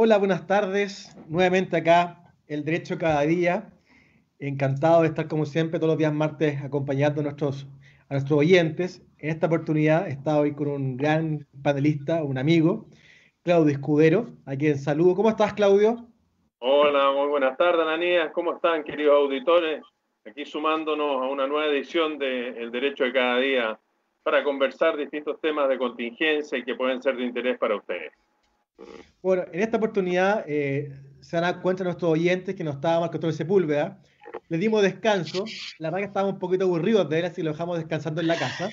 Hola, buenas tardes. Nuevamente acá, El Derecho Cada Día. Encantado de estar como siempre todos los días martes acompañando a nuestros, oyentes. En esta oportunidad está hoy con un gran panelista, un amigo, Claudio Escudero, a quien saludo. ¿Cómo estás, Claudio? Hola, muy buenas tardes, Ananías. ¿Cómo están, queridos auditores? Aquí sumándonos a una nueva edición de El Derecho de Cada Día para conversar distintos temas de contingencia y que pueden ser de interés para ustedes. Bueno, en esta oportunidad eh, se van a dar cuenta nuestros oyentes que no estábamos con todo Sepúlveda. Le dimos descanso. La verdad que estábamos un poquito aburridos de él, así lo dejamos descansando en la casa.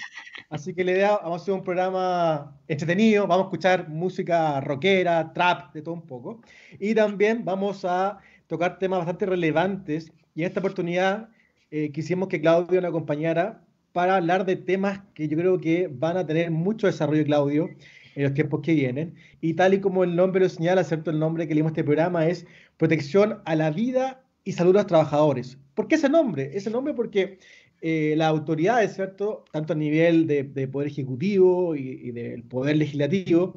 Así que la idea, vamos a hacer un programa entretenido, vamos a escuchar música rockera, trap, de todo un poco. Y también vamos a tocar temas bastante relevantes. Y en esta oportunidad eh, quisimos que Claudio nos acompañara para hablar de temas que yo creo que van a tener mucho desarrollo, Claudio, en los tiempos que vienen. Y tal y como el nombre lo señala, ¿cierto? El nombre que leímos este programa es Protección a la Vida y Salud de los Trabajadores. ¿Por qué ese nombre? Ese nombre porque eh, las autoridades, ¿cierto? Tanto a nivel de, Poder Ejecutivo y, y, del Poder Legislativo,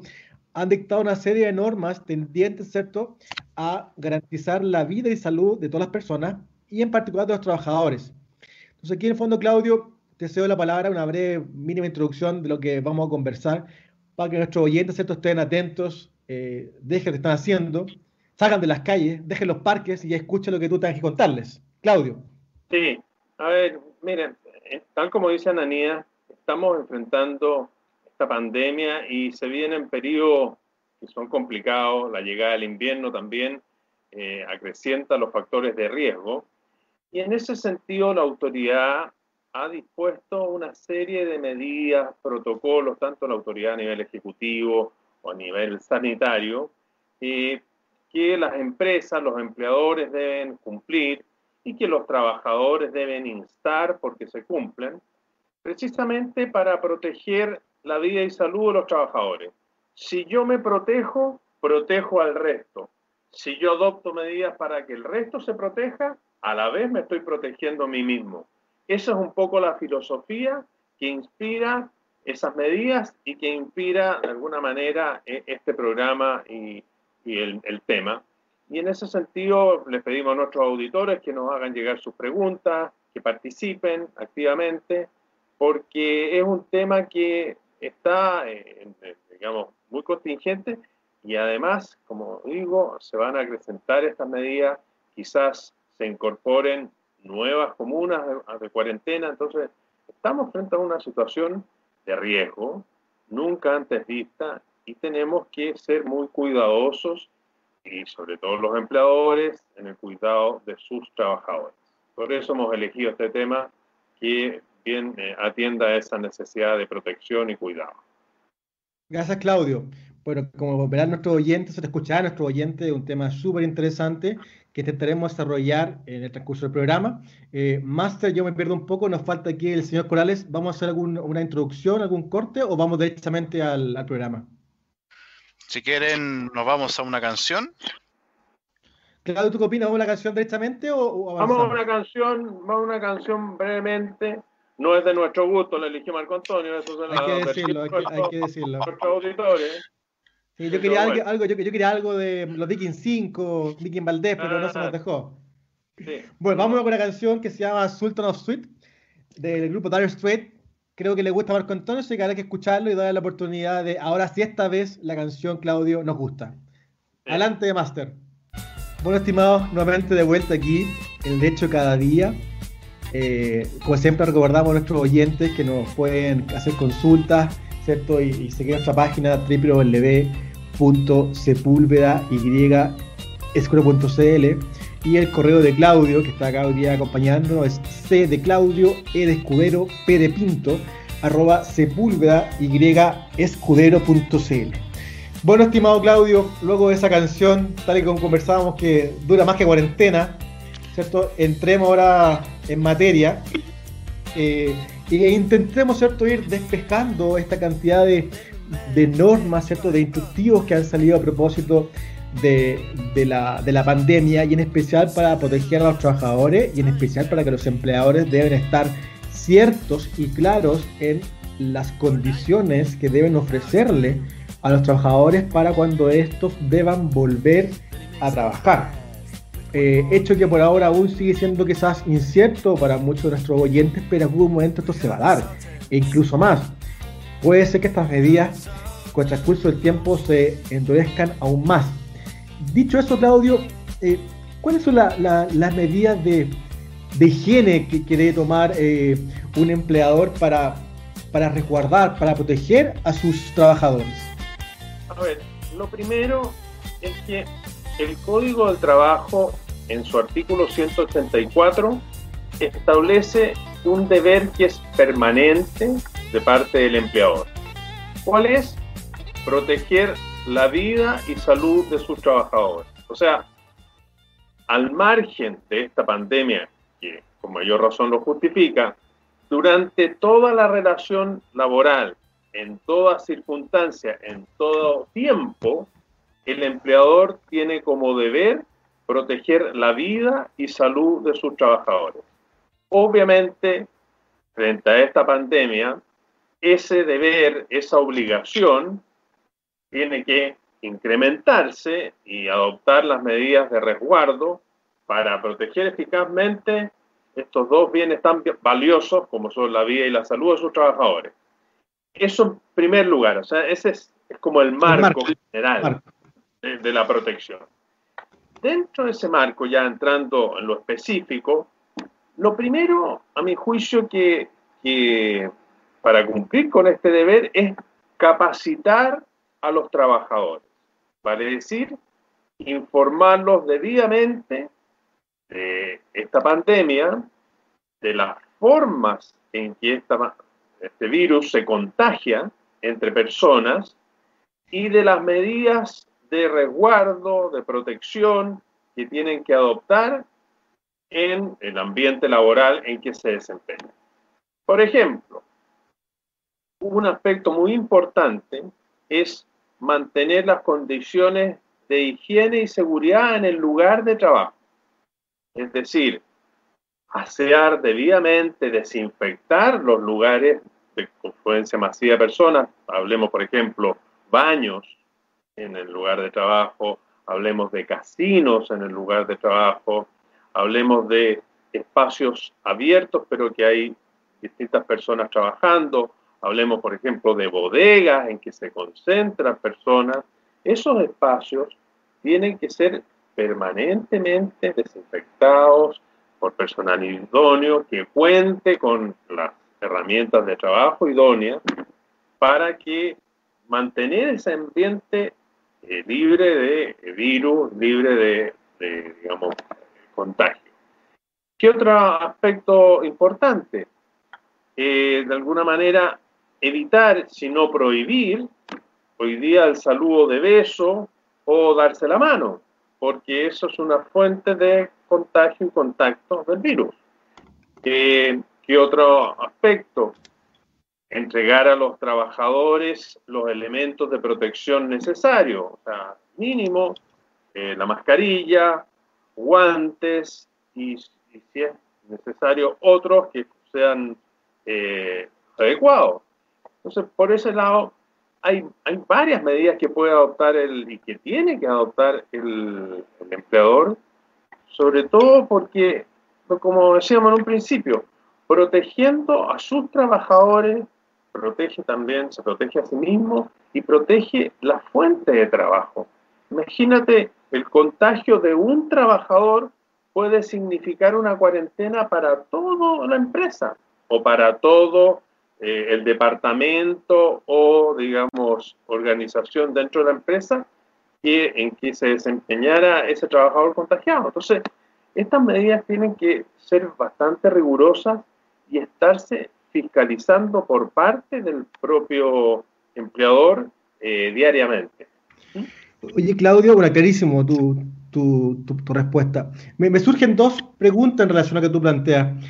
han dictado una serie de normas tendientes, ¿cierto?, a garantizar la vida y salud de todas las personas y en particular de los trabajadores. Entonces aquí en el fondo, Claudio, te cedo la palabra, una breve mínima introducción de lo que vamos a conversar, para que nuestros oyentes estén atentos, eh, dejen lo que están haciendo, salgan de las calles, dejen los parques y escuchen lo que tú tengas que contarles. Claudio. Sí, a ver, miren, eh, tal como dice Ananía, estamos enfrentando esta pandemia y se vienen periodos que son complicados, la llegada del invierno también eh, acrecienta los factores de riesgo. Y en ese sentido, la autoridad ha dispuesto una serie de medidas, protocolos, tanto la autoridad a nivel ejecutivo o a nivel sanitario, eh, que las empresas, los empleadores deben cumplir y que los trabajadores deben instar porque se cumplen, precisamente para proteger la vida y salud de los trabajadores. Si yo me protejo, protejo al resto. Si yo adopto medidas para que el resto se proteja, a la vez me estoy protegiendo a mí mismo. Esa es un poco la filosofía que inspira esas medidas y que inspira de alguna manera e, este programa y, el, tema. Y en ese sentido les pedimos a nuestros auditores que nos hagan llegar sus preguntas, que participen activamente, porque es un tema que está, eh, digamos, muy contingente y además, como digo, se van a acrecentar estas medidas, quizás se incorporen nuevas comunas de, cuarentena. Entonces, estamos frente a una situación de riesgo nunca antes vista y tenemos que ser muy cuidadosos y sobre todo los empleadores en el cuidado de sus trabajadores. Por eso hemos elegido este tema que bien eh, atienda a esa necesidad de protección y cuidado. Gracias, Claudio. Bueno, como verán nuestros oyentes, se te escuchará nuestro oyente, un tema súper interesante que intentaremos desarrollar en el transcurso del programa. Eh, Master, yo me pierdo un poco, nos falta aquí el señor Corales. ¿Vamos a hacer alguna introducción, algún corte o vamos directamente al, programa? Si quieren, nos vamos a una canción. Claudio, ¿tú qué opinas? ¿Vamos a una canción directamente o, Vamos a una canción, vamos a una canción brevemente. No es de nuestro gusto, la eligió Marco Antonio. Eso hay, que decirlo, hay, que, hay que decirlo, Nuestros auditores yo, quería algo, yo, quería algo de los Viking 5, Viking Valdés, pero no se nos ah. dejó. Bueno, vamos con una canción que se llama Sultan of Sweet, del grupo Dire Straits. Creo que le gusta a Marco Antonio, así que habrá que escucharlo y darle la oportunidad de, ahora sí esta vez, la canción, Claudio, nos gusta. Adelante, Master. Bueno, estimados, nuevamente de vuelta aquí, el hecho cada día. Eh, como siempre recordamos a nuestros oyentes que nos pueden hacer consultas, ¿cierto? Y, y seguir nuestra página www escuro.cl y el correo de Claudio, que está acá hoy día acompañándonos, es C de Claudio, E de Escudero, P de Pinto, arroba sepúlveda y escudero.cl. Bueno, estimado Claudio, luego de esa canción, tal y como conversábamos, que dura más que cuarentena, ¿cierto? Entremos ahora en materia e intentemos, ¿cierto?, ir despejando esta cantidad de, de normas, ¿cierto? de instructivos que han salido a propósito de, la, de, la, pandemia y en especial para proteger a los trabajadores y en especial para que los empleadores deben estar ciertos y claros en las condiciones que deben ofrecerle a los trabajadores para cuando estos deban volver a trabajar. Eh, hecho que por ahora aún sigue siendo quizás incierto para muchos de nuestros oyentes, pero en algún momento esto se va a dar, e incluso más. Puede ser que estas medidas con el transcurso del tiempo se endurezcan aún más. Dicho eso, Claudio, eh, ¿cuáles son las medidas de, higiene que, quiere tomar eh, un empleador para, para resguardar, para proteger a sus trabajadores? A ver, lo primero es que el Código del Trabajo, en su artículo 184, establece un deber que es permanente de parte del empleador. ¿Cuál es? Proteger la vida y salud de sus trabajadores. O sea, al margen de esta pandemia, que con mayor razón lo justifica, durante toda la relación laboral, en toda circunstancia, en todo tiempo, el empleador tiene como deber proteger la vida y salud de sus trabajadores. Obviamente, frente a esta pandemia, ese deber, esa obligación, tiene que incrementarse y adoptar las medidas de resguardo para proteger eficazmente estos dos bienes tan valiosos como son la vida y la salud de sus trabajadores. Eso en primer lugar, o sea, ese es, como el marco, general De, la protección. Dentro de ese marco, ya entrando en lo específico, lo primero, a mi juicio, que, que para cumplir con este deber es capacitar a los trabajadores, vale decir, informarlos debidamente de esta pandemia, de las formas en que este virus se contagia entre personas y de las medidas de resguardo, de protección que tienen que adoptar en el ambiente laboral en que se desempeñan. Por ejemplo, un aspecto muy importante es mantener las condiciones de higiene y seguridad en el lugar de trabajo. Es decir, asear debidamente, desinfectar los lugares de confluencia masiva de personas. Hablemos, por ejemplo, baños en el lugar de trabajo, hablemos de casinos en el lugar de trabajo, hablemos de espacios abiertos, pero que hay distintas personas trabajando, hablemos por ejemplo de bodegas en que se concentran personas, esos espacios tienen que ser permanentemente desinfectados por personal idóneo que cuente con las herramientas de trabajo idóneas para que mantener ese ambiente eh, libre de virus, libre de, contagio. ¿Qué otro aspecto importante? Eh, de alguna manera, evitar, si no prohibir, hoy día el saludo de beso o darse la mano, porque eso es una fuente de contagio y contacto del virus. Eh, ¿Qué otro aspecto? Entregar a los trabajadores los elementos de protección necesarios, o sea, mínimo, eh, la mascarilla, guantes y, si es necesario otros que sean eh, adecuados. Entonces, por ese lado, hay, hay varias medidas que puede adoptar el, y que tiene que adoptar el, empleador, sobre todo porque, como decíamos en un principio, protegiendo a sus trabajadores, protege también, se protege a sí mismo y protege la fuente de trabajo. Imagínate, el contagio de un trabajador puede significar una cuarentena para toda la empresa o para todo eh, el departamento o, digamos, organización dentro de la empresa que, en que se desempeñara ese trabajador contagiado. Entonces, estas medidas tienen que ser bastante rigurosas y estarse fiscalizando por parte del propio empleador eh, diariamente. Oye, Claudio, bueno, clarísimo tu, tu, tu, respuesta. Me, me, surgen dos preguntas en relación a lo que tú planteas.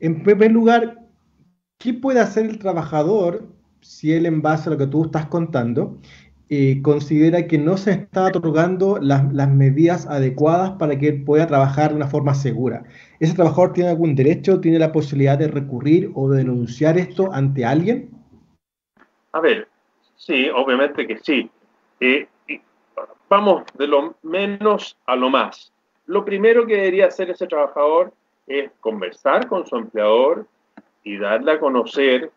En primer lugar, ¿qué puede hacer el trabajador si él, en base a lo que tú estás contando, eh, considera que no se está otorgando las, medidas adecuadas para que él pueda trabajar de una forma segura? ¿Ese trabajador tiene algún derecho, tiene la posibilidad de recurrir o de denunciar esto ante alguien? A ver, Sí, obviamente que sí. Eh, vamos de lo menos a lo más. Lo primero que debería hacer ese trabajador es conversar con su empleador y darle a conocer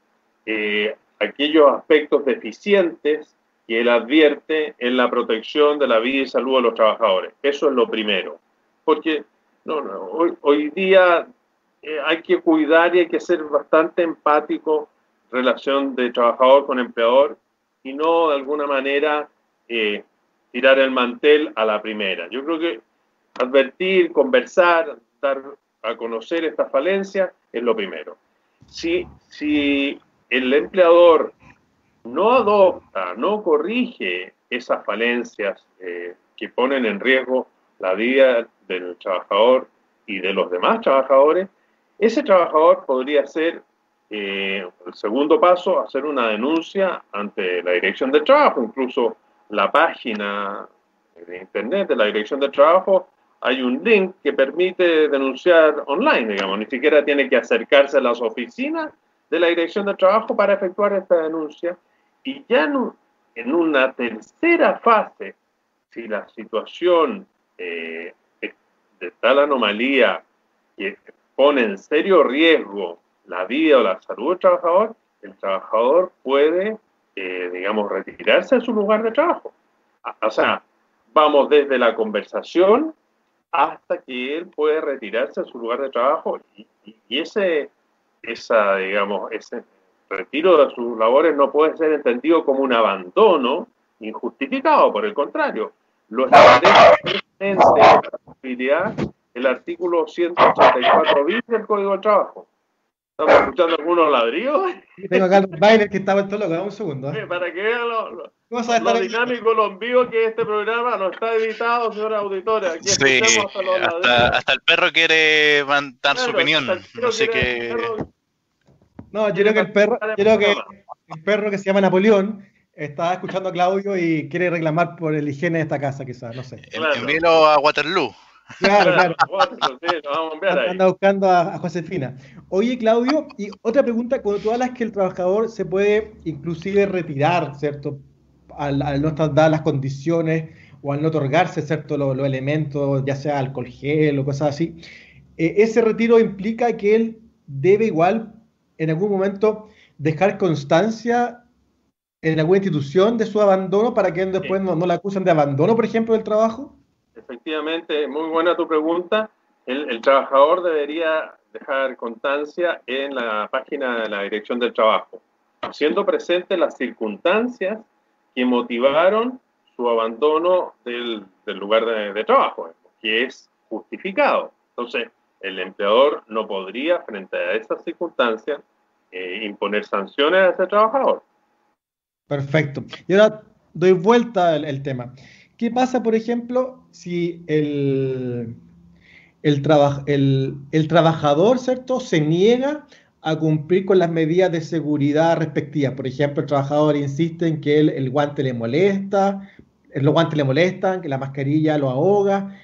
eh, aquellos aspectos deficientes que él advierte en la protección de la vida y salud de los trabajadores. Eso es lo primero. Porque no, hoy, hoy, día eh, hay que cuidar y hay que ser bastante empático relación de trabajador con empleador y no de alguna manera eh, tirar el mantel a la primera. Yo creo que advertir, conversar, dar a conocer esta falencia es lo primero. Si, el empleador no adopta, no corrige esas falencias eh, que ponen en riesgo la vida del trabajador y de los demás trabajadores, ese trabajador podría ser eh, el segundo paso, hacer una denuncia ante la Dirección del Trabajo, incluso la página de Internet de la Dirección del Trabajo, hay un link que permite denunciar online, digamos, ni siquiera tiene que acercarse a las oficinas de la Dirección del Trabajo para efectuar esta denuncia. Y ya en, una tercera fase, si la situación eh, de tal anomalía que pone en serio riesgo la vida o la salud del trabajador, el trabajador puede, eh, digamos, retirarse de su lugar de trabajo. O sea, vamos desde la conversación hasta que él puede retirarse de su lugar de trabajo y, ese, esa, digamos, ese retiro de sus labores no puede ser entendido como un abandono injustificado, por el contrario, lo establece la posibilidad el artículo 184 bis del Código del Trabajo. ¿Estamos escuchando algunos ladrillos? Tengo acá el baile que estaba en todo lo un segundo. ¿eh? Para que vean lo, lo, lo dinámico, lo envío que este programa no está editado, señora auditora. Aquí sí, hasta, hasta, el perro quiere dar su opinión. Así que... No, yo creo que el perro, yo creo que el perro que se llama Napoleón estaba escuchando a Claudio y quiere reclamar por el higiene de esta casa, quizás, no sé. Claro. Envíelo a Waterloo. Claro, claro. Anda buscando a, Josefina. Oye, Claudio, y otra pregunta, cuando tú hablas que el trabajador se puede inclusive retirar, ¿cierto? Al, no estar dadas las condiciones o al no otorgarse, ¿cierto? Los, elementos, ya sea alcohol gel o cosas así. Eh, ese retiro implica que él debe igual en algún momento dejar constancia en alguna institución de su abandono para que él después no, no le acusen de abandono, por ejemplo, del trabajo? Efectivamente, muy buena tu pregunta. El, trabajador debería dejar constancia en la página de la Dirección del Trabajo, haciendo presente las circunstancias que motivaron su abandono del, lugar de, trabajo, que es justificado. Entonces, el empleador no podría, frente a esas circunstancias, eh, imponer sanciones a ese trabajador. Perfecto. Y ahora doy vuelta al tema. ¿Qué pasa, por ejemplo, si el, el, trabajador, ¿cierto?, se niega a cumplir con las medidas de seguridad respectivas. Por ejemplo, el trabajador insiste en que el, guante le molesta, los guantes le molestan, que la mascarilla lo ahoga.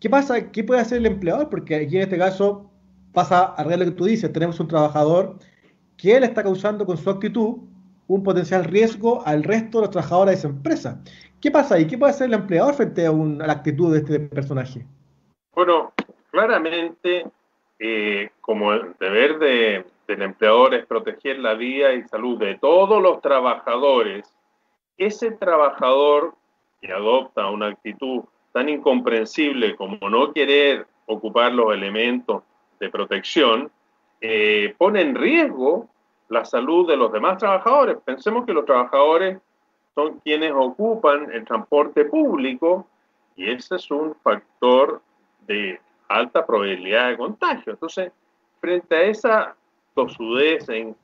¿Qué pasa? ¿Qué puede hacer el empleador? Porque aquí en este caso pasa a lo que tú dices, tenemos un trabajador que él está causando con su actitud un potencial riesgo al resto de los trabajadores de esa empresa. ¿Qué pasa ahí? ¿Qué puede hacer el empleador frente a, la actitud de este personaje? Bueno, claramente, eh, como el deber del empleador es proteger la vida y salud de todos los trabajadores, ese trabajador que adopta una actitud tan incomprensible como no querer ocupar los elementos de protección, eh, pone en riesgo la salud de los demás trabajadores. Pensemos que los trabajadores son quienes ocupan el transporte público y ese es un factor de alta probabilidad de contagio. Entonces, frente a esa tosudez, en,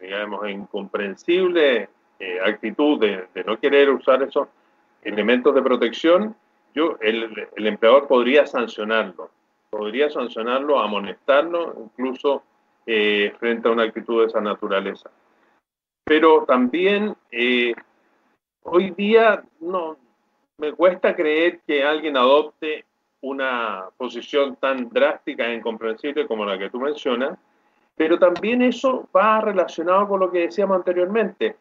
digamos, incomprensible eh, actitud de, no querer usar esos elementos de protección, yo, el, el empleador podría sancionarlo, podría sancionarlo, amonestarlo, incluso eh, frente a una actitud de esa naturaleza. Pero también eh, hoy día no me cuesta creer que alguien adopte una posición tan drástica e incomprensible como la que tú mencionas, pero también eso va relacionado con lo que decíamos anteriormente.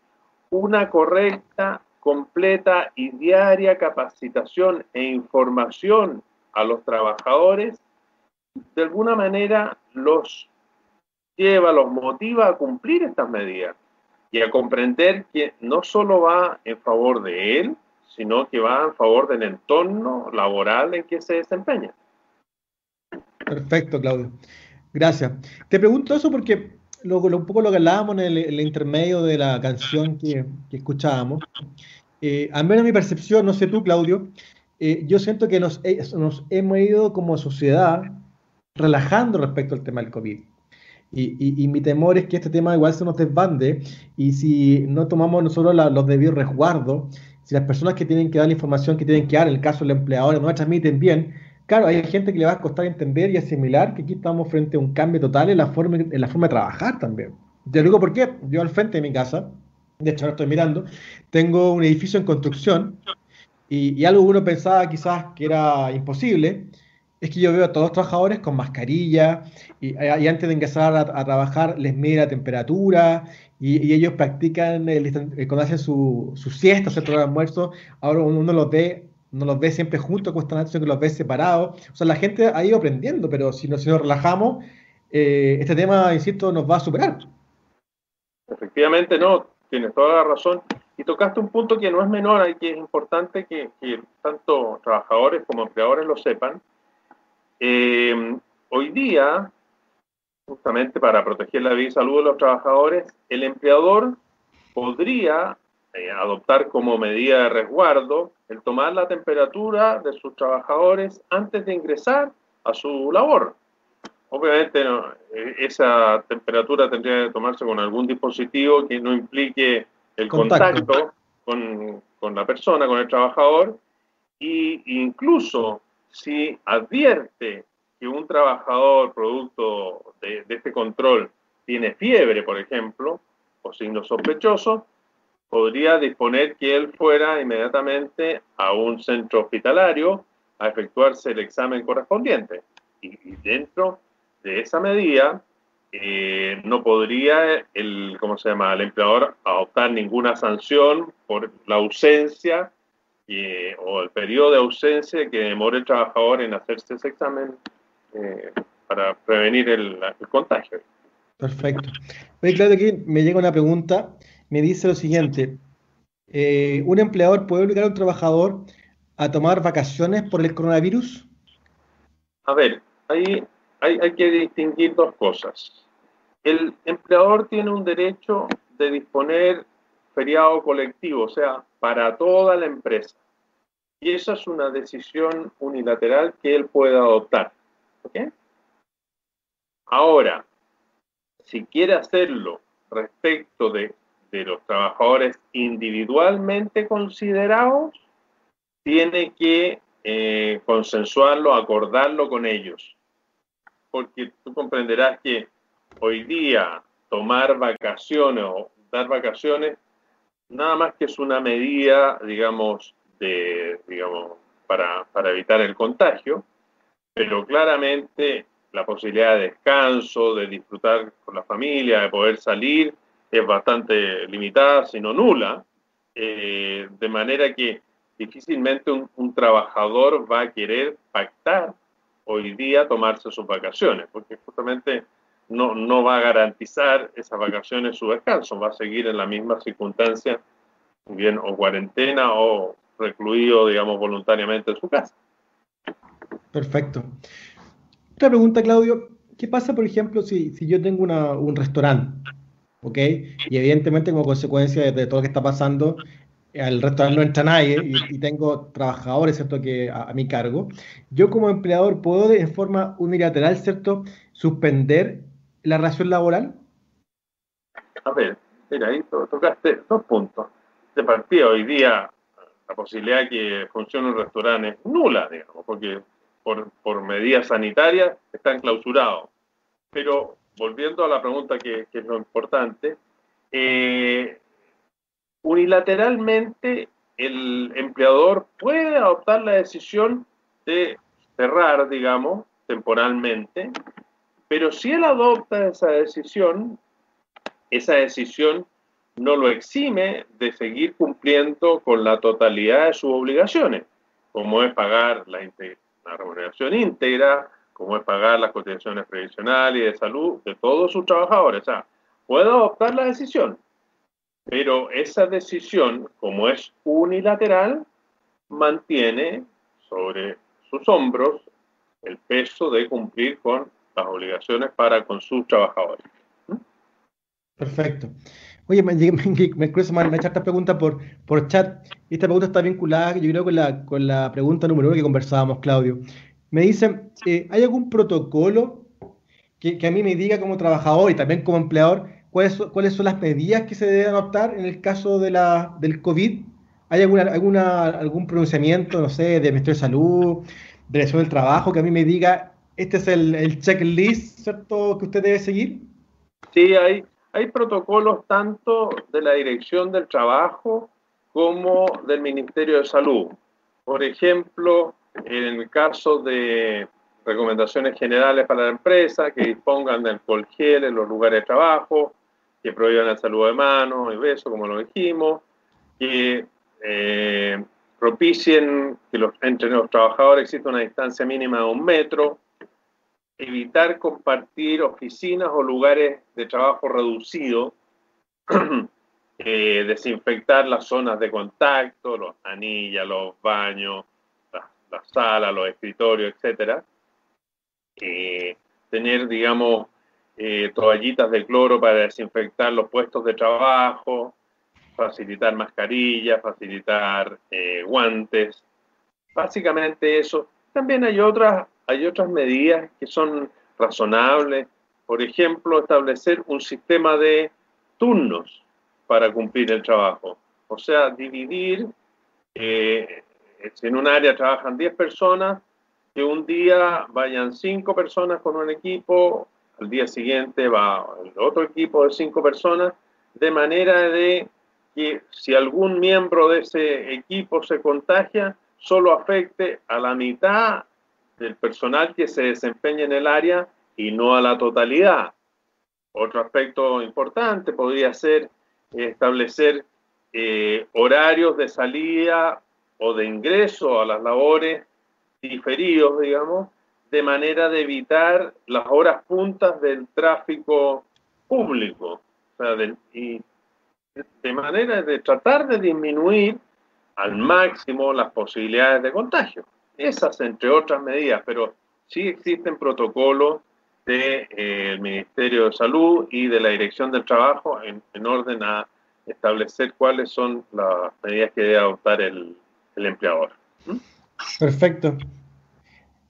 una correcta, completa y diaria capacitación e información a los trabajadores, de alguna manera los lleva, los motiva a cumplir estas medidas y a comprender que no solo va en favor de él, sino que va en favor del entorno laboral en que se desempeña. Perfecto, Claudio. Gracias. Te pregunto eso porque lo, un poco lo que hablábamos en el, intermedio de la canción que, escuchábamos, eh, al menos mi percepción, no sé tú, Claudio, eh, yo siento que nos, eh, nos hemos ido como sociedad relajando respecto al tema del COVID. Y, mi temor es que este tema igual se nos desbande y si no tomamos nosotros los debidos resguardos, si las personas que tienen que dar la información que tienen que dar, en el caso del empleador, no la transmiten bien, claro, hay gente que le va a costar entender y asimilar que aquí estamos frente a un cambio total en la forma, en la forma de trabajar también. Te digo por qué. Yo al frente de mi casa, de hecho ahora estoy mirando, tengo un edificio en construcción y, y algo uno pensaba quizás que era imposible, es que yo veo a todos los trabajadores con mascarilla y, antes de ingresar a, trabajar les mide la temperatura y, ellos practican el, eh, cuando hacen su, su siesta, su almuerzo, ahora uno los ve no los ve siempre juntos, cuesta que los ve separados. O sea, la gente ha ido aprendiendo, pero si nos, nos relajamos, eh, este tema, insisto, nos va a superar. Efectivamente, no, tienes toda la razón. Y tocaste un punto que no es menor y que es importante que, que tanto trabajadores como empleadores lo sepan, eh, hoy día, justamente para proteger la vida y salud de los trabajadores, el empleador podría eh, adoptar como medida de resguardo el tomar la temperatura de sus trabajadores antes de ingresar a su labor. Obviamente eh, esa temperatura tendría que tomarse con algún dispositivo que no implique el contacto, con, con, la persona, con el trabajador, e incluso si advierte que un trabajador producto de, este control tiene fiebre, por ejemplo, o signos sospechosos, podría disponer que él fuera inmediatamente a un centro hospitalario a efectuarse el examen correspondiente. Y, dentro de esa medida, eh, no podría el, ¿cómo se llama?, el empleador adoptar ninguna sanción por la ausencia o el periodo de ausencia que demore el trabajador en hacerse ese examen eh, para prevenir el, contagio. Perfecto. Oye, claro, aquí me llega una pregunta, me dice lo siguiente, eh, ¿un empleador puede obligar a un trabajador a tomar vacaciones por el coronavirus? A ver, ahí hay, hay que distinguir dos cosas. El empleador tiene un derecho de disponer feriado colectivo, o sea, para toda la empresa. Y esa es una decisión unilateral que él puede adoptar. Ahora, si quiere hacerlo respecto de, los trabajadores individualmente considerados, tiene que eh, consensuarlo, acordarlo con ellos. Porque tú comprenderás que hoy día tomar vacaciones o dar vacaciones nada más que es una medida, digamos, de, digamos, para, evitar el contagio, pero claramente la posibilidad de descanso, de disfrutar con la familia, de poder salir, es bastante limitada, sino nula, eh, de manera que difícilmente un, un, trabajador va a querer pactar hoy día tomarse sus vacaciones, porque justamente no, no va a garantizar esas vacaciones su descanso, va a seguir en la misma circunstancia, bien o cuarentena o recluido, digamos, voluntariamente en su casa. Perfecto. Otra pregunta, Claudio. ¿Qué pasa, por ejemplo, si, si yo tengo una, un restaurante, ¿ok? Y evidentemente como consecuencia de, todo lo que está pasando, al restaurante no entra nadie y, tengo trabajadores, ¿cierto?, que a, mi cargo. Yo como empleador puedo de forma unilateral, ¿cierto?, suspender la relación laboral? A ver, mira, ahí tocaste dos puntos. De partida, hoy día la posibilidad de que funcione un restaurante es nula, digamos, porque por, por medidas sanitarias están clausurados. Pero volviendo a la pregunta que, es lo importante, eh, unilateralmente el empleador puede adoptar la decisión de cerrar, digamos, temporalmente, pero si él adopta esa decisión, esa decisión no lo exime de seguir cumpliendo con la totalidad de sus obligaciones, como es pagar la, remuneración íntegra, como es pagar las cotizaciones previsionales y de salud de todos sus trabajadores. O sea, puede adoptar la decisión, pero esa decisión, como es unilateral, mantiene sobre sus hombros el peso de cumplir con las obligaciones para con sus trabajadores. Perfecto. Oye, me, me, me, me esta pregunta por, por chat. Esta pregunta está vinculada, yo creo, con la, con la pregunta número uno que conversábamos, Claudio. Me dicen, eh, ¿hay algún protocolo que, que, a mí me diga como trabajador y también como empleador cuáles, cuáles son las medidas que se deben adoptar en el caso de la, del COVID? ¿Hay alguna, alguna, algún pronunciamiento, no sé, de Ministerio de Salud, de Dirección del Trabajo, que a mí me diga, este es el, el checklist, ¿cierto?, que usted debe seguir? Sí, hay, hay protocolos tanto de la Dirección del Trabajo como del Ministerio de Salud. Por ejemplo, en el caso de recomendaciones generales para la empresa, que dispongan del alcohol gel en los lugares de trabajo, que prohíban el saludo de manos y besos, como lo dijimos, que eh, propicien que entre los trabajadores exista una distancia mínima de un metro, evitar compartir oficinas o lugares de trabajo reducido, eh, desinfectar las zonas de contacto, los anillas, los baños, la sala, los escritorios, etcétera. Eh, tener, digamos, eh, toallitas de cloro para desinfectar los puestos de trabajo, facilitar mascarillas, facilitar eh, guantes. Básicamente eso. También hay otras, hay otras medidas que son razonables. Por ejemplo, establecer un sistema de turnos para cumplir el trabajo. O sea, dividir eh, en un área trabajan 10 personas, que un día vayan 5 personas con un equipo, al día siguiente va otro equipo de 5 personas, de manera de que si algún miembro de ese equipo se contagia, solo afecte a la mitad del personal que se desempeña en el área y no a la totalidad. Otro aspecto importante podría ser establecer eh, horarios de salida o de ingreso a las labores diferidos, digamos, de manera de evitar las horas puntas del tráfico público. O sea, de, y de manera de tratar de disminuir al máximo las posibilidades de contagio. Esas, entre otras medidas, pero sí existen protocolos del de, eh, Ministerio de Salud y de la Dirección del Trabajo en, en orden a establecer cuáles son las medidas que debe adoptar el, el empleador. ¿Mm? Perfecto.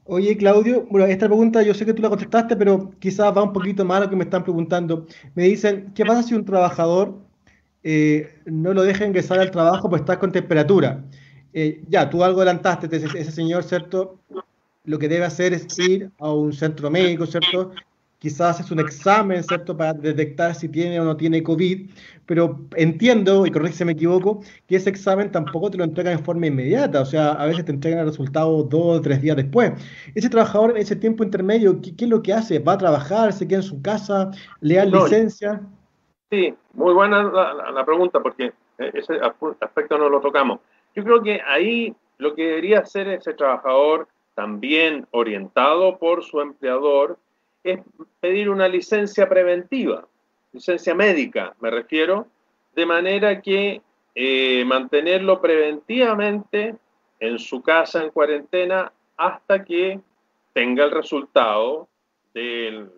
Oye, Claudio, bueno, esta pregunta yo sé que tú la contestaste, pero quizás va un poquito más a lo que me están preguntando. Me dicen, ¿qué pasa si un trabajador eh, no lo deja ingresar al trabajo pues está con temperatura? Eh, ya, tú algo adelantaste, ese, ese, señor, ¿cierto? Lo que debe hacer es ir a un centro médico, ¿cierto? quizás es un examen, ¿cierto?, para detectar si tiene o no tiene COVID, pero entiendo, y corrígeme si me equivoco, que ese examen tampoco te lo entregan en forma inmediata, o sea, a veces te entregan el resultado dos o tres días después. Ese trabajador en ese tiempo intermedio, ¿qué, es lo que hace? ¿Va a trabajar? ¿Se queda en su casa? ¿Le dan licencia? Sí, muy buena la, pregunta, porque ese aspecto no lo tocamos. Yo creo que ahí lo que debería hacer ese trabajador, también orientado por su empleador, es pedir una licencia preventiva, licencia médica, me refiero, de manera que eh, mantenerlo preventivamente en su casa en cuarentena hasta que tenga el resultado del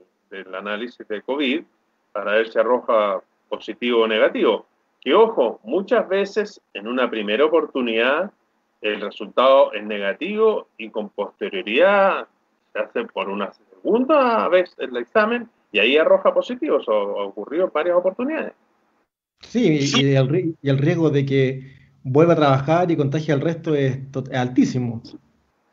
análisis de COVID para ver si arroja positivo o negativo. Que ojo, muchas veces en una primera oportunidad el resultado es negativo y con posterioridad se hace por una segunda vez el examen y ahí arroja positivo. Eso ha ocurrido en varias oportunidades. Sí, y el, y el riesgo de que vuelva a trabajar y contagie al resto es, altísimo.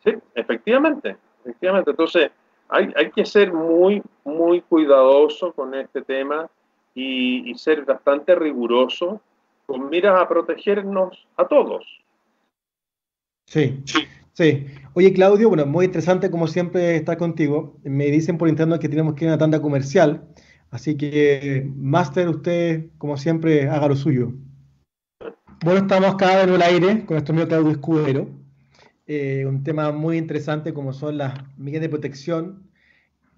Sí, efectivamente, efectivamente. Entonces, hay, que ser muy, muy cuidadoso con este tema y, ser bastante riguroso con miras a protegernos a todos. Sí, sí. Sí. Oye, Claudio, bueno, muy interesante como siempre estar contigo. Me dicen por interno que tenemos que ir a una tanda comercial. Así que, Master, usted, como siempre, haga lo suyo. Bueno, estamos acá en el aire con nuestro amigo Claudio Escudero. Eh, un tema muy interesante como son las medidas de protección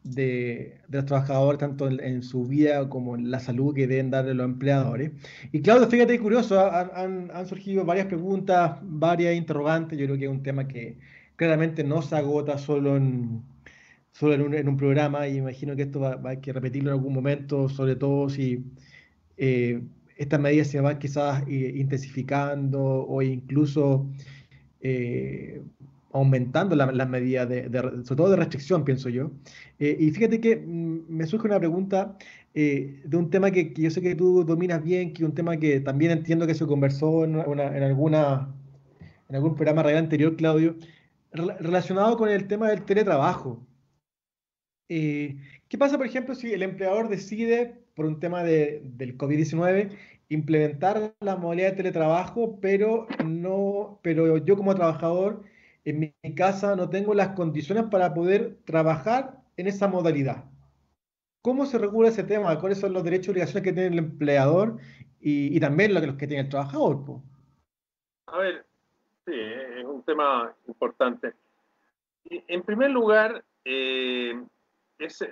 de, los trabajadores, tanto en, su vida como en la salud que deben darle los empleadores. Y Claudio, fíjate, curioso, han, surgido varias preguntas, varias interrogantes. Yo creo que es un tema que claramente no se agota solo en, solo en un, programa y imagino que esto va, a que repetirlo en algún momento, sobre todo si eh, estas medidas se van quizás eh, intensificando o incluso eh, aumentando las medidas, de, sobre todo de restricción, pienso yo. y fíjate que mm, me surge una pregunta de un tema que, yo sé que tú dominas bien, que es un tema que también entiendo que se conversó en, alguna, en algún programa real anterior, Claudio, relacionado con el tema del teletrabajo. Eh, ¿Qué pasa, por ejemplo, si el empleador decide, por un tema de, del COVID-19, implementar la modalidad de teletrabajo, pero, no, pero yo como trabajador en mi casa no tengo las condiciones para poder trabajar en esa modalidad? ¿Cómo se regula ese tema? ¿Cuáles son los derechos y obligaciones que tiene el empleador y, también los que tiene el trabajador? A ver, sí, es un tema importante. En primer lugar, eh,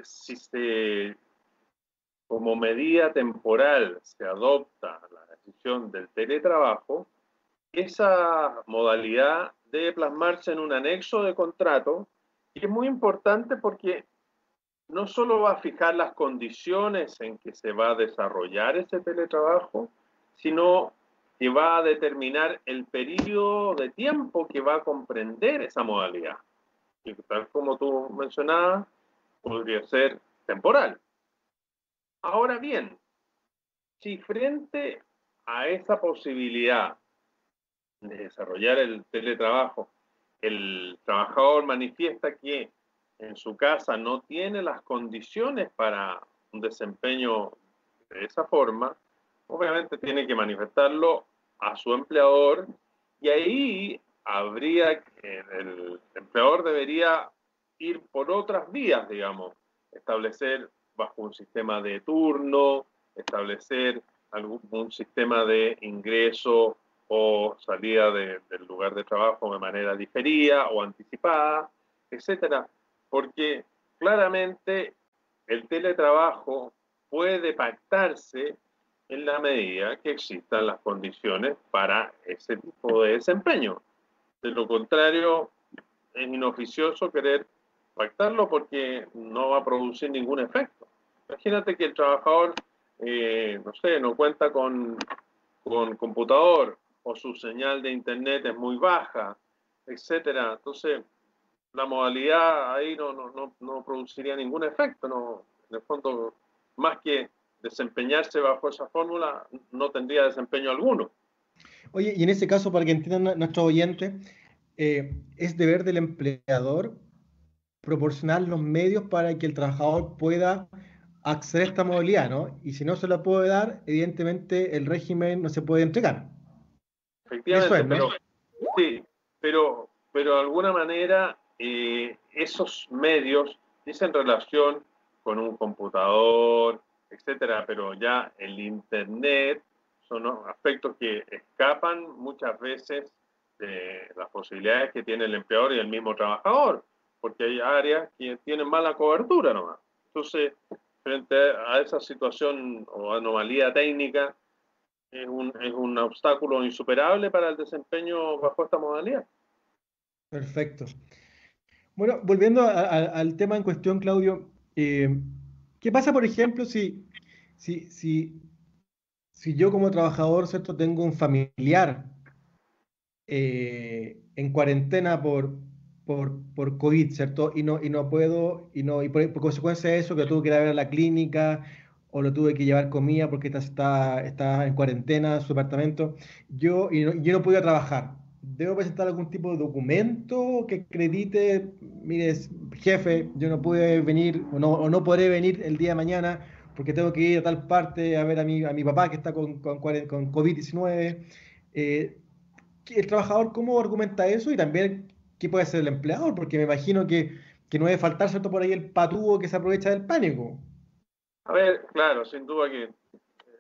si se, como medida temporal se adopta la decisión del teletrabajo, esa modalidad debe plasmarse en un anexo de contrato y es muy importante porque no solo va a fijar las condiciones en que se va a desarrollar ese teletrabajo, sino que va a determinar el periodo de tiempo que va a comprender esa modalidad. Y tal como tú mencionabas, podría ser temporal. Ahora bien, si frente a esa posibilidad de desarrollar el teletrabajo, el trabajador manifiesta que en su casa no tiene las condiciones para un desempeño de esa forma, obviamente tiene que manifestarlo a su empleador y ahí habría el empleador debería ir por otras vías, digamos, establecer bajo un sistema de turno, establecer algún sistema de ingreso o salida del lugar de trabajo de manera diferida o anticipada, etcétera, porque claramente el teletrabajo puede pactarse en la medida que existan las condiciones para ese tipo de desempeño. De lo contrario, es inoficioso querer pactarlo porque no va a producir ningún efecto. Imagínate que el trabajador, eh, no sé, no cuenta con, con computador o su señal de internet es muy baja, etcétera. Entonces, la modalidad ahí no, no, no, produciría ningún efecto. No, en el fondo, más que desempeñarse bajo esa fórmula, no tendría desempeño alguno. Oye, y en ese caso, para que entiendan nuestros oyentes, eh, es deber del empleador proporcionar los medios para que el trabajador pueda acceder a esta modalidad, ¿no? Y si no se lo puede dar, evidentemente el régimen no se puede entregar. Efectivamente, pero, sí, pero, pero de alguna manera eh, esos medios dicen relación con un computador, etcétera, pero ya el Internet son aspectos que escapan muchas veces de las posibilidades que tiene el empleador y el mismo trabajador porque hay áreas que tienen mala cobertura nomás. Entonces, frente a esa situación o anomalía técnica, es un, es un obstáculo insuperable para el desempeño bajo esta modalidad. Perfecto. Bueno, volviendo al tema en cuestión, Claudio, eh, ¿qué pasa, por ejemplo, si, si, si, si yo como trabajador, ¿cierto? tengo un familiar eh, en cuarentena por, por, por COVID, ¿cierto? Y no, y no puedo, y, no, y por, consecuencia de eso, que tuve que ir a ver a la clínica o lo tuve que llevar comida porque está, está, en cuarentena su departamento, yo, y no, yo no pude trabajar. ¿Debo presentar algún tipo de documento que acredite, mire, jefe, yo no pude venir o no, o no podré venir el día de mañana porque tengo que ir a tal parte a ver a mi, a mi papá que está con, con, con COVID-19? Eh, ¿El trabajador cómo argumenta eso? Y también qué puede hacer el empleador, porque me imagino que, no debe faltar, ¿cierto? Por ahí el patúo que se aprovecha del pánico. A ver, claro, sin duda que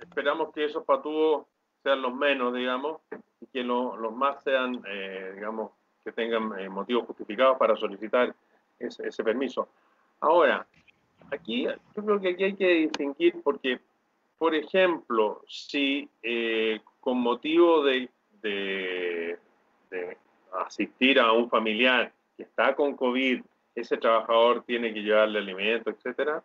esperamos que esos patúos sean los menos, digamos, y que los más sean, eh, digamos, que tengan eh, motivos justificados para solicitar ese, permiso. Ahora, aquí yo creo que aquí hay que distinguir porque, por ejemplo, si eh, con motivo de, asistir a un familiar que está con COVID, ese trabajador tiene que llevarle alimento, etcétera,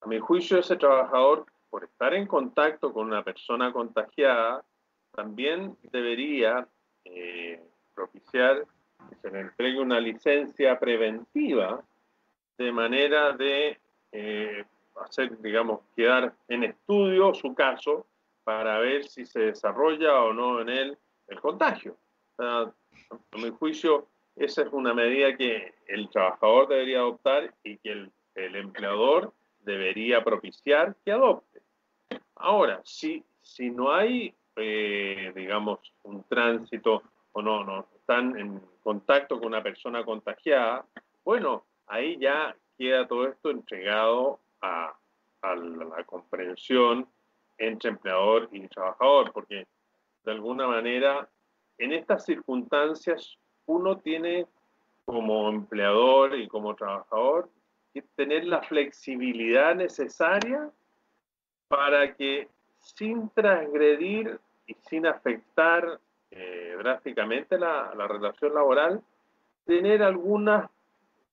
a mi juicio ese trabajador, por estar en contacto con una persona contagiada, también debería eh, propiciar que se le entregue una licencia preventiva de manera de eh, hacer, digamos, quedar en estudio su caso para ver si se desarrolla o no en él el contagio. A mi juicio, esa es una medida que el trabajador debería adoptar y que el, empleador debería propiciar que adopte. Ahora, si, si no hay, eh, digamos, un tránsito o no, no están en contacto con una persona contagiada, bueno, ahí ya queda todo esto entregado a, a la comprensión entre empleador y trabajador, porque de alguna manera en estas circunstancias uno tiene como empleador y como trabajador que tener la flexibilidad necesaria para que sin transgredir y sin afectar eh, drásticamente la, la, relación laboral, tener algunas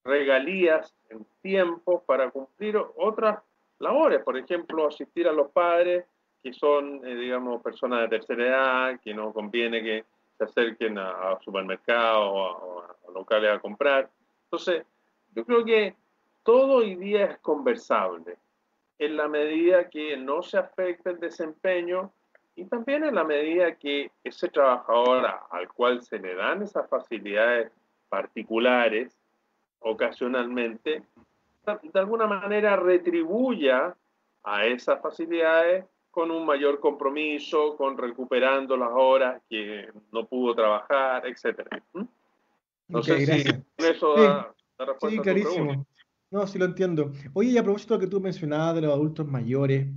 regalías en tiempo para cumplir otras labores, por ejemplo, asistir a los padres que son, eh, digamos, personas de tercera edad, que no conviene que se acerquen a, supermercados o a, a locales a comprar. Entonces, yo creo que todo hoy día es conversable en la medida que no se afecte el desempeño y también en la medida que ese trabajador al cual se le dan esas facilidades particulares ocasionalmente, de alguna manera retribuya a esas facilidades con un mayor compromiso, con recuperando las horas que no pudo trabajar, etc. ¿Mm? No sé si eso da, respuesta sí, clarísimo. No, sí lo entiendo. Oye, y a propósito de lo que tú mencionabas de los adultos mayores,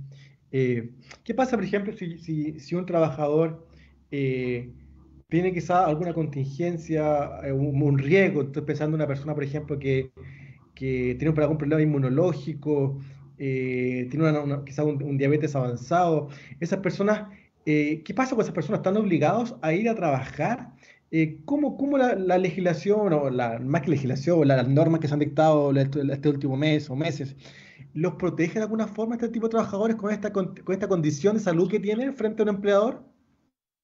eh, ¿qué pasa, por ejemplo, si, un trabajador eh, tiene quizá alguna contingencia, eh, un, riesgo? Estoy pensando en una persona, por ejemplo, que, tiene algún problema inmunológico, tiene quizá un, diabetes avanzado. Esas personas, ¿qué pasa con esas personas? ¿Están obligados a ir a trabajar? Eh, ¿cómo, cómo la, legislación, o la, más que legislación, las normas que se han dictado este último mes o meses, los protege de alguna forma este tipo de trabajadores con esta, con, esta condición de salud que tienen frente a un empleador?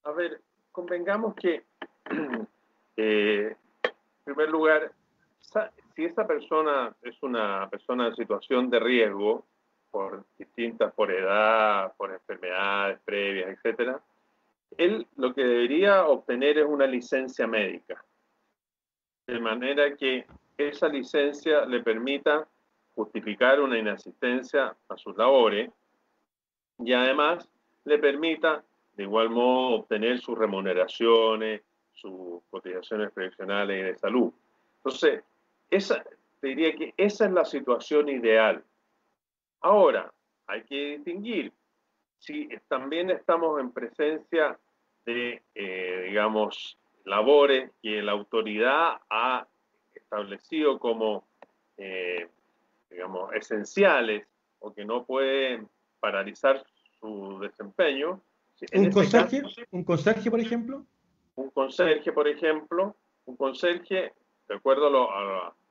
A ver, convengamos que, eh, en primer lugar, si esa persona es una persona en situación de riesgo, por distintas, por edad, por enfermedades previas, etcétera, él lo que debería obtener es una licencia médica, de manera que esa licencia le permita justificar una inasistencia a sus labores y además le permita de igual modo obtener sus remuneraciones, sus cotizaciones previsionales y de salud. Entonces, esa, te diría que esa es la situación ideal. Ahora, hay que distinguir si también estamos en presencia de, eh, digamos, labores que la autoridad ha establecido como, eh, digamos, esenciales o que no pueden paralizar su desempeño. ¿Un, este conserje, ¿Un conserje, por ejemplo? Un conserje, por ejemplo, un conserje, de acuerdo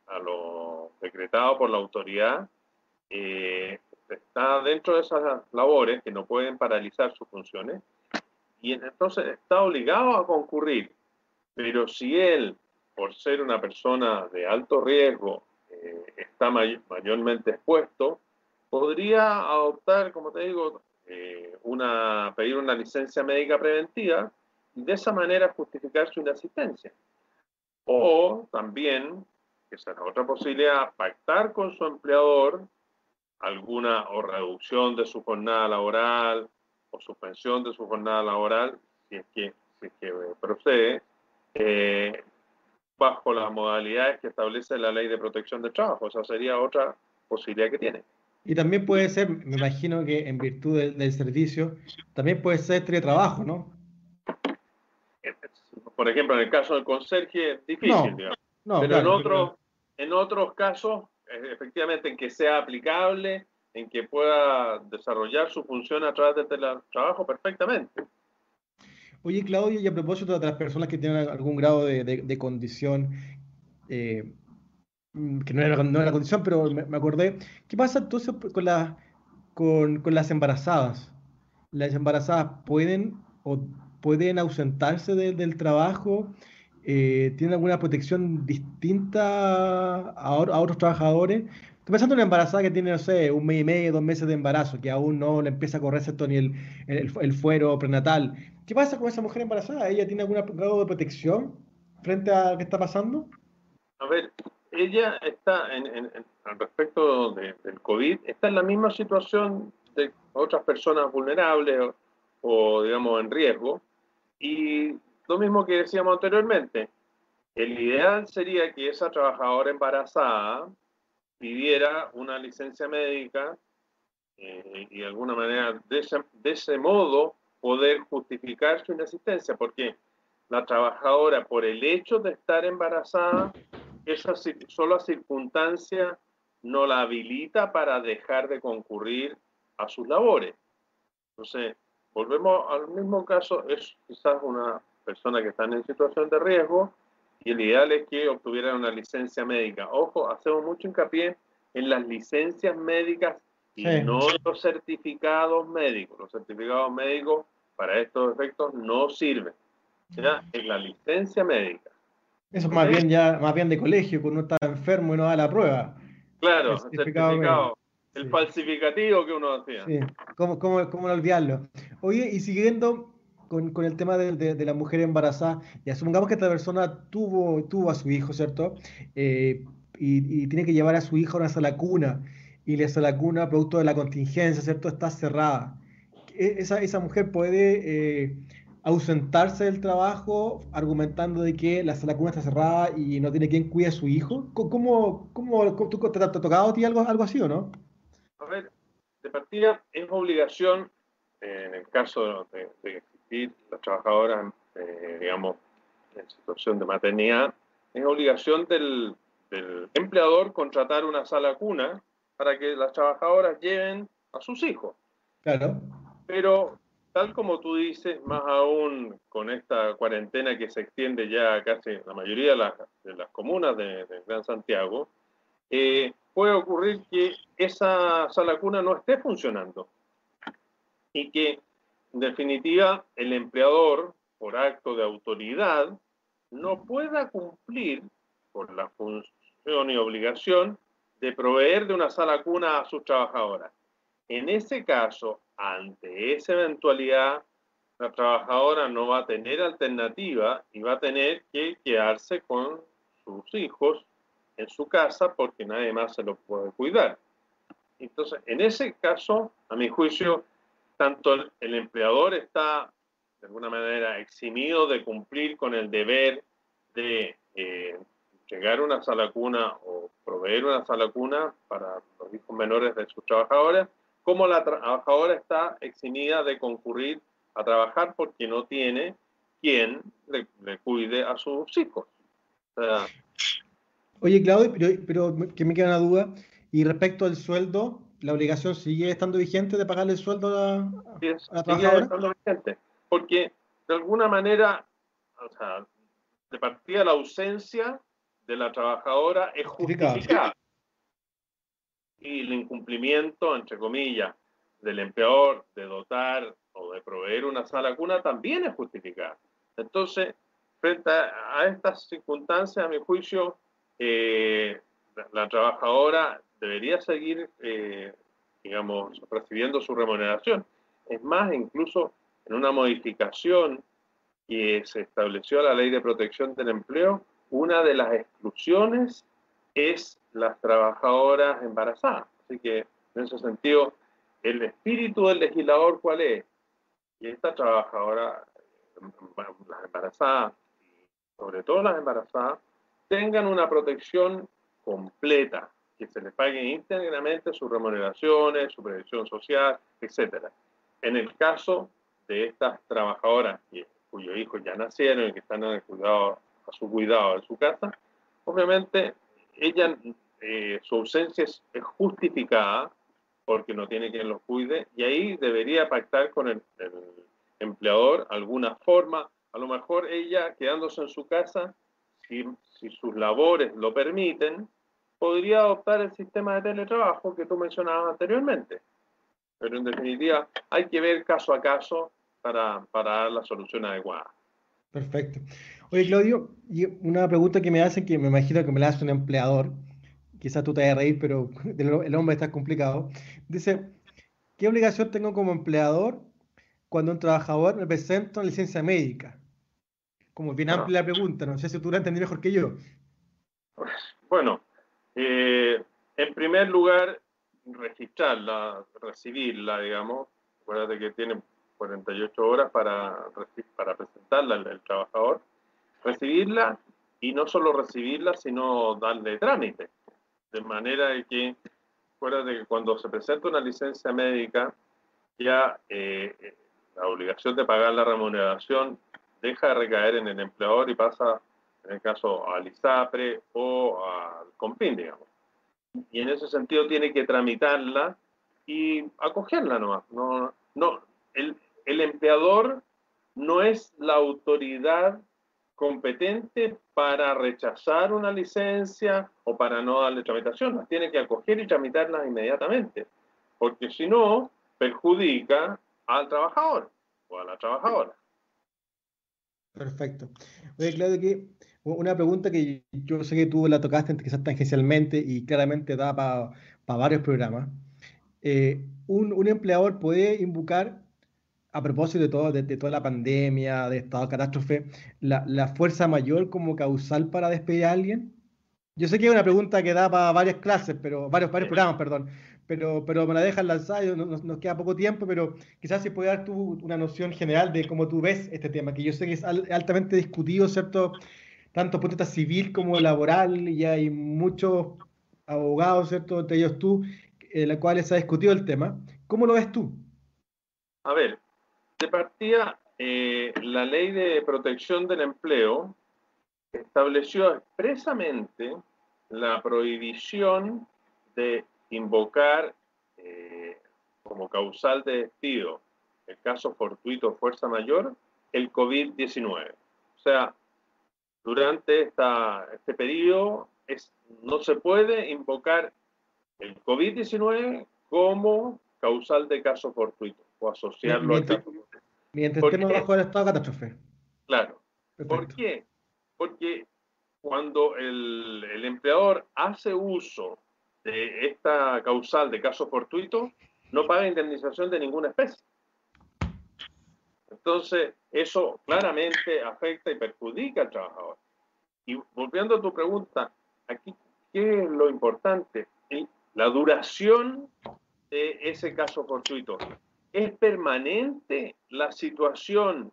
a lo, decretado por la autoridad, eh, está dentro de esas labores que no pueden paralizar sus funciones y entonces está obligado a concurrir. Pero si él, por ser una persona de alto riesgo, eh, está mayormente expuesto, podría adoptar, como te digo, eh, una, pedir una licencia médica preventiva y de esa manera justificar su inasistencia. O también, que es la otra posibilidad, pactar con su empleador alguna o reducción de su jornada laboral o suspensión de su jornada laboral, si es que, si es que procede, eh, bajo las modalidades que establece la ley de protección del trabajo. Esa sería otra posibilidad que tiene. Y también puede ser, me imagino que en virtud del, servicio, también puede ser teletrabajo, ¿no? Por ejemplo, en el caso del conserje, es difícil, no, pero en, otros, en otros casos, efectivamente, en que sea aplicable, en que pueda desarrollar su función a través del teletrabajo perfectamente. Oye, Claudio, y a propósito de las personas que tienen algún grado de, condición, eh, Mm, que no era, la condición, pero me, acordé. ¿Qué pasa entonces con, la, con, las embarazadas? ¿Las embarazadas pueden o pueden ausentarse del trabajo? Eh, ¿Tienen alguna protección distinta a, otros trabajadores? Estoy pensando en una embarazada que tiene, no sé, un mes y medio, dos meses de embarazo, que aún no le empieza a correr ni el, el, fuero prenatal. ¿Qué pasa con esa mujer embarazada? ¿Ella tiene algún grado de protección frente a lo que está pasando? A ver, ella está, en, al respecto del COVID, está en la misma situación de otras personas vulnerables o, digamos, en riesgo. Y lo mismo que decíamos anteriormente, el ideal sería que esa trabajadora embarazada pidiera una licencia médica eh, y de alguna manera de ese, modo poder justificar su inasistencia, porque la trabajadora, por el hecho de estar embarazada, esa sola circunstancia no la habilita para dejar de concurrir a sus labores. Entonces, volvemos al mismo caso, es quizás una persona que está en situación de riesgo y el ideal es que obtuviera una licencia médica. Ojo, hacemos mucho hincapié en las licencias médicas y no los certificados médicos. Los certificados médicos para estos efectos no sirven. ¿ya? Es la licencia médica. Eso es más bien ya, más bien de colegio, cuando uno está enfermo y no da la prueba. Claro, el certificado. El falsificativo que uno hacía. Sí, ¿Cómo, cómo, cómo no olvidarlo? Oye, y siguiendo con, con el tema de, de, la mujer embarazada, ya supongamos que esta persona tuvo, tuvo a su hijo, ¿cierto? Eh, y, y, tiene que llevar a su hijo a una sala cuna, y la sala cuna, producto de la contingencia, ¿cierto? Está cerrada. E, esa, esa mujer puede eh, ausentarse del trabajo argumentando de que la sala cuna está cerrada y no tiene quien cuide a su hijo? ¿Cómo, cómo, tú, te, ha tocado a ti algo, algo así o no? De partida es obligación, eh, en el caso de, existir las trabajadoras, eh, digamos, en situación de maternidad, es obligación del, del empleador contratar una sala cuna para que las trabajadoras lleven a sus hijos. Claro. Pero tal como tú dices, más aún con esta cuarentena que se extiende ya casi la mayoría de las, de las comunas de, Gran Santiago, eh, puede ocurrir que esa sala cuna no esté funcionando y que en definitiva el empleador, por acto de autoridad, no pueda cumplir por la función y obligación de proveer de una sala cuna a sus trabajadoras. En ese caso, ante esa eventualidad, la trabajadora no va a tener alternativa y va a tener que quedarse con sus hijos en su casa porque nadie más se lo puede cuidar. Entonces, en ese caso, a mi juicio, tanto el, empleador está de alguna manera eximido de cumplir con el deber de eh, llegar a una sala cuna o proveer una sala cuna para los hijos menores de sus trabajadores, como la trabajadora está eximida de concurrir a trabajar porque no tiene quien le, cuide a sus hijos. Oye, Claudio, pero, que me queda una duda. Y respecto al sueldo, ¿la obligación sigue estando vigente de pagarle el sueldo a, la, trabajadora? Sigue vigente, porque de alguna manera, o sea, de partida la ausencia de la trabajadora es justificada y el incumplimiento, entre comillas, del empleador de dotar o de proveer una sala cuna también es justificado. Entonces, frente a, estas circunstancias, a mi juicio, eh, la, trabajadora debería seguir, eh, digamos, recibiendo su remuneración. Es más, incluso en una modificación que se estableció a la ley de protección del empleo, una de las exclusiones es las trabajadoras embarazadas. Así que, en ese sentido, el espíritu del legislador, ¿cuál es? Que esta trabajadora, las embarazadas, sobre todo las embarazadas, tengan una protección completa, que se les pague íntegramente sus remuneraciones, su previsión social, etc. En el caso de estas trabajadoras cuyos hijos ya nacieron y que están a su cuidado en su casa, obviamente ella, eh, su ausencia es, justificada porque no tiene quien los cuide y ahí debería pactar con el, el empleador alguna forma, a lo mejor ella quedándose en su casa, si, sus labores lo permiten, podría adoptar el sistema de teletrabajo que tú mencionabas anteriormente. Pero en definitiva, hay que ver caso a caso para, para dar la solución adecuada. Perfecto. Oye, Claudio, una pregunta que me hacen, que me imagino que me la hace un empleador, quizás tú te vayas a reír, pero el hombre está complicado. Dice, ¿qué obligación tengo como empleador cuando un trabajador me presenta una licencia médica? Como bien amplia la pregunta, no sé si tú la entendí mejor que yo. Bueno, eh, en primer lugar, registrarla, recibirla, digamos. Acuérdate que tiene 48 horas para, para presentarla al, trabajador. Recibirla y no solo recibirla, sino darle trámite. De manera que, acuérdate que cuando se presenta una licencia médica, ya eh, la obligación de pagar la remuneración deja de recaer en el empleador y pasa, en el caso, al ISAPRE o al COMPIN, digamos y en ese sentido tiene que tramitarla y acogerla nomás. No, no, el, el empleador no es la autoridad competente para rechazar una licencia o para no darle tramitación, las tiene que acoger y tramitarla inmediatamente, porque si no, perjudica al trabajador o a la trabajadora. Perfecto. Oye, Claudio, que una pregunta que yo sé que tú la tocaste quizás tangencialmente y claramente da para varios programas. Eh, un, empleador puede invocar, a propósito de, todo, de, toda la pandemia, de estado de catástrofe, la, fuerza mayor como causal para despedir a alguien? Yo sé que es una pregunta que da para varias clases, pero varios, varios programas, perdón, pero, pero me la dejas lanzada, nos, nos queda poco tiempo, pero quizás si puedes dar tú una noción general de cómo tú ves este tema, que yo sé que es altamente discutido, ¿cierto? tanto protesta civil como laboral, y hay muchos abogados, ¿cierto? Entre ellos tú, en la cuales se ha discutido el tema. ¿Cómo lo ves tú? A ver, de partida, eh, la ley de protección del empleo estableció expresamente la prohibición de invocar eh, como causal de despido, el caso fortuito fuerza mayor, el COVID-19. O sea, durante esta, este periodo es, no se puede invocar el COVID-19 como causal de caso fortuito o asociarlo mientras, a caso Mientras estemos bajo el estado de catástrofe. Claro. ¿Por qué? Porque cuando el, el, empleador hace uso de esta causal de caso fortuito, no paga indemnización de ninguna especie. Entonces, eso claramente afecta y perjudica al trabajador. Y volviendo a tu pregunta, aquí, ¿qué es lo importante? La duración de ese caso fortuito. ¿Es permanente la situación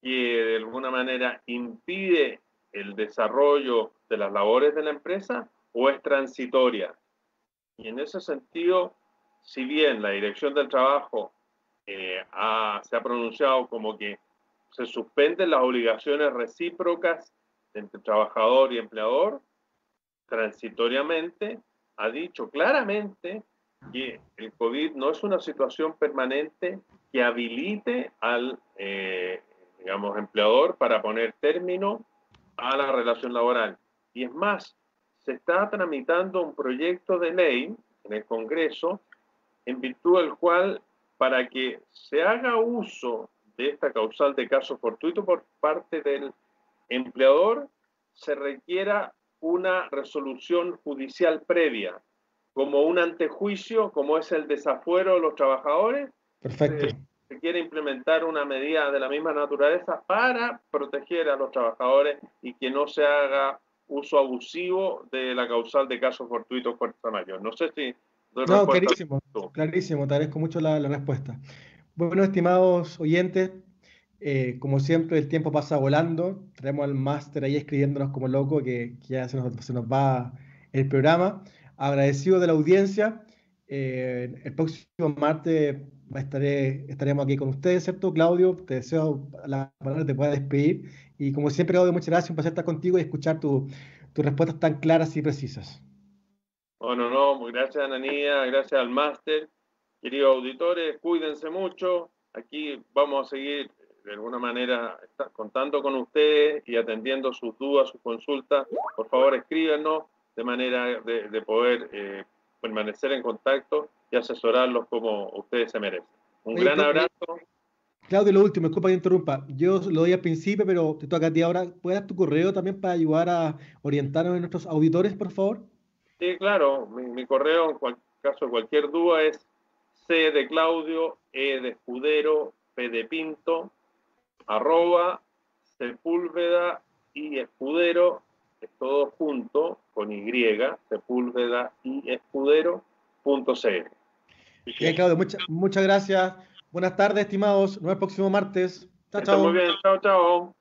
que de alguna manera impide el desarrollo de las labores de la empresa o es transitoria? Y en ese sentido, si bien la Dirección del Trabajo eh, se ha pronunciado como que se suspenden las obligaciones recíprocas entre trabajador y empleador, transitoriamente, ha dicho claramente que el COVID no es una situación permanente que habilite al, eh, digamos, empleador para poner término a la relación laboral. Y es más, se está tramitando un proyecto de ley en el Congreso en virtud del cual para que se haga uso de esta causal de caso fortuito por parte del empleador, se requiera una resolución judicial previa, como un antejuicio, como es el desafuero de los trabajadores. Perfecto. Se, quiere implementar una medida de la misma naturaleza para proteger a los trabajadores y que no se haga uso abusivo de la causal de casos fortuitos fuerza mayor. No sé si no, clarísimo, clarísimo, te agradezco mucho la, respuesta. Bueno, estimados oyentes, eh, como siempre, el tiempo pasa volando. Tenemos al máster ahí escribiéndonos como loco, que, ya se nos, se nos va el programa. agradecido de la audiencia. Eh, el próximo martes estaré, estaremos aquí con ustedes, ¿cierto, Claudio? Te deseo la palabra te pueda despedir. Y como siempre, Claudio, muchas gracias, un placer estar contigo y escuchar tus respuestas tan claras y precisas. Bueno, no, gracias, Ananía, gracias al máster. Queridos auditores, cuídense mucho. Aquí vamos a seguir de alguna manera contando con ustedes y atendiendo sus dudas, sus consultas. Por favor, escríbenos de manera de, poder eh, permanecer en contacto y asesorarlos como ustedes se merecen. Un gran abrazo. Claudio, lo último, disculpa que interrumpa. Yo lo doy al principio, pero te toca a ti ahora. ¿Puedes dar tu correo también para ayudar a orientarnos a nuestros auditores, por favor? Sí, claro. Mi, correo, en caso de cualquier duda, es C de Claudio, E de Escudero, P de Pinto, arroba Sepúlveda y Escudero, es todo junto, con Y, Sepúlveda y Escudero.cl. Bien, Claudio, muchas gracias. Buenas tardes, estimados. Nos vemos el próximo martes. Chao, chao. Muy bien, chao, chao.